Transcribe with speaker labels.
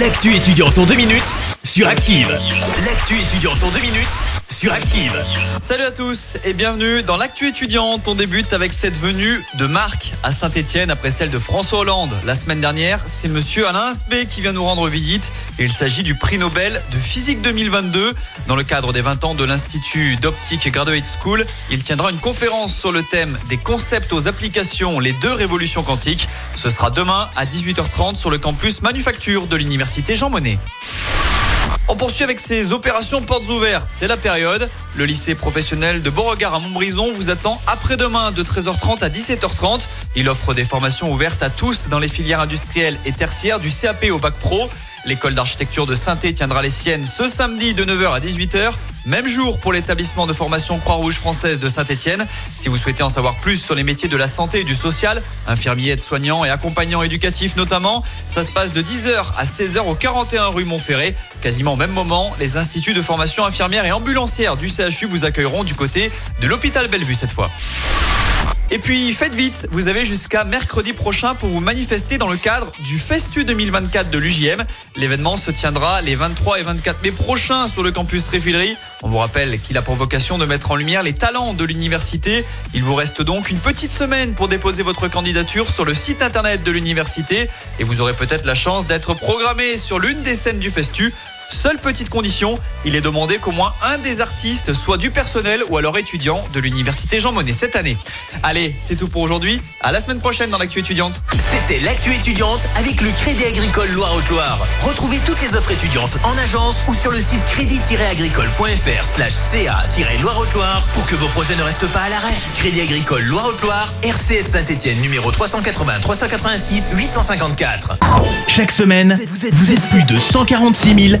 Speaker 1: L'actu étudiante en deux minutes sur Active. L'actu étudiante en deux minutes sur Active.
Speaker 2: Salut à tous et bienvenue dans l'actu étudiante. On débute avec cette venue de Marc à Saint-Etienne après celle de François Hollande. La semaine dernière, c'est monsieur Alain Asbé qui vient nous rendre visite et il s'agit du prix Nobel de physique 2022. Dans le cadre des 20 ans de l'Institut d'optique Graduate School, il tiendra une conférence sur le thème des concepts aux applications, les deux révolutions quantiques. Ce sera demain à 18h30 sur le campus manufacture de l'université Jean Monnet. On poursuit avec ces opérations portes ouvertes. C'est la période. Le lycée professionnel de Beauregard à Montbrison vous attend après-demain de 13h30 à 17h30. Il offre des formations ouvertes à tous dans les filières industrielles et tertiaires du CAP au bac pro. L'école d'architecture de saint tiendra les siennes ce samedi de 9h à 18h. Même jour pour l'établissement de formation Croix-Rouge française de Saint-Etienne. Si vous souhaitez en savoir plus sur les métiers de la santé et du social, infirmiers, aides-soignants et accompagnants éducatifs notamment, ça se passe de 10h à 16h au 41 rue Montferré. Quasiment au même moment, les instituts de formation infirmière et ambulancière du CHU vous accueilleront du côté de l'hôpital Bellevue cette fois. Et puis faites vite, vous avez jusqu'à mercredi prochain pour vous manifester dans le cadre du Festu 2024 de l'UJM. L'événement se tiendra les 23 et 24 mai prochains sur le campus Tréfilerie. On vous rappelle qu'il a pour vocation de mettre en lumière les talents de l'université. Il vous reste donc une petite semaine pour déposer votre candidature sur le site internet de l'université et vous aurez peut-être la chance d'être programmé sur l'une des scènes du Festu. Seule petite condition, il est demandé qu'au moins un des artistes soit du personnel ou alors étudiant de l'université Jean Monnet cette année. Allez, c'est tout pour aujourd'hui. À la semaine prochaine dans l'actu étudiante.
Speaker 1: C'était l'actu étudiante avec le Crédit Agricole Loire-Haute-Loire. Retrouvez toutes les offres étudiantes en agence ou sur le site crédit-agricole.fr slash ca-loire-haute-loire pour que vos projets ne restent pas à l'arrêt. Crédit Agricole Loire-Haute-Loire, RCS Saint-Etienne numéro 380 386 854. Chaque semaine, vous êtes plus de 146 000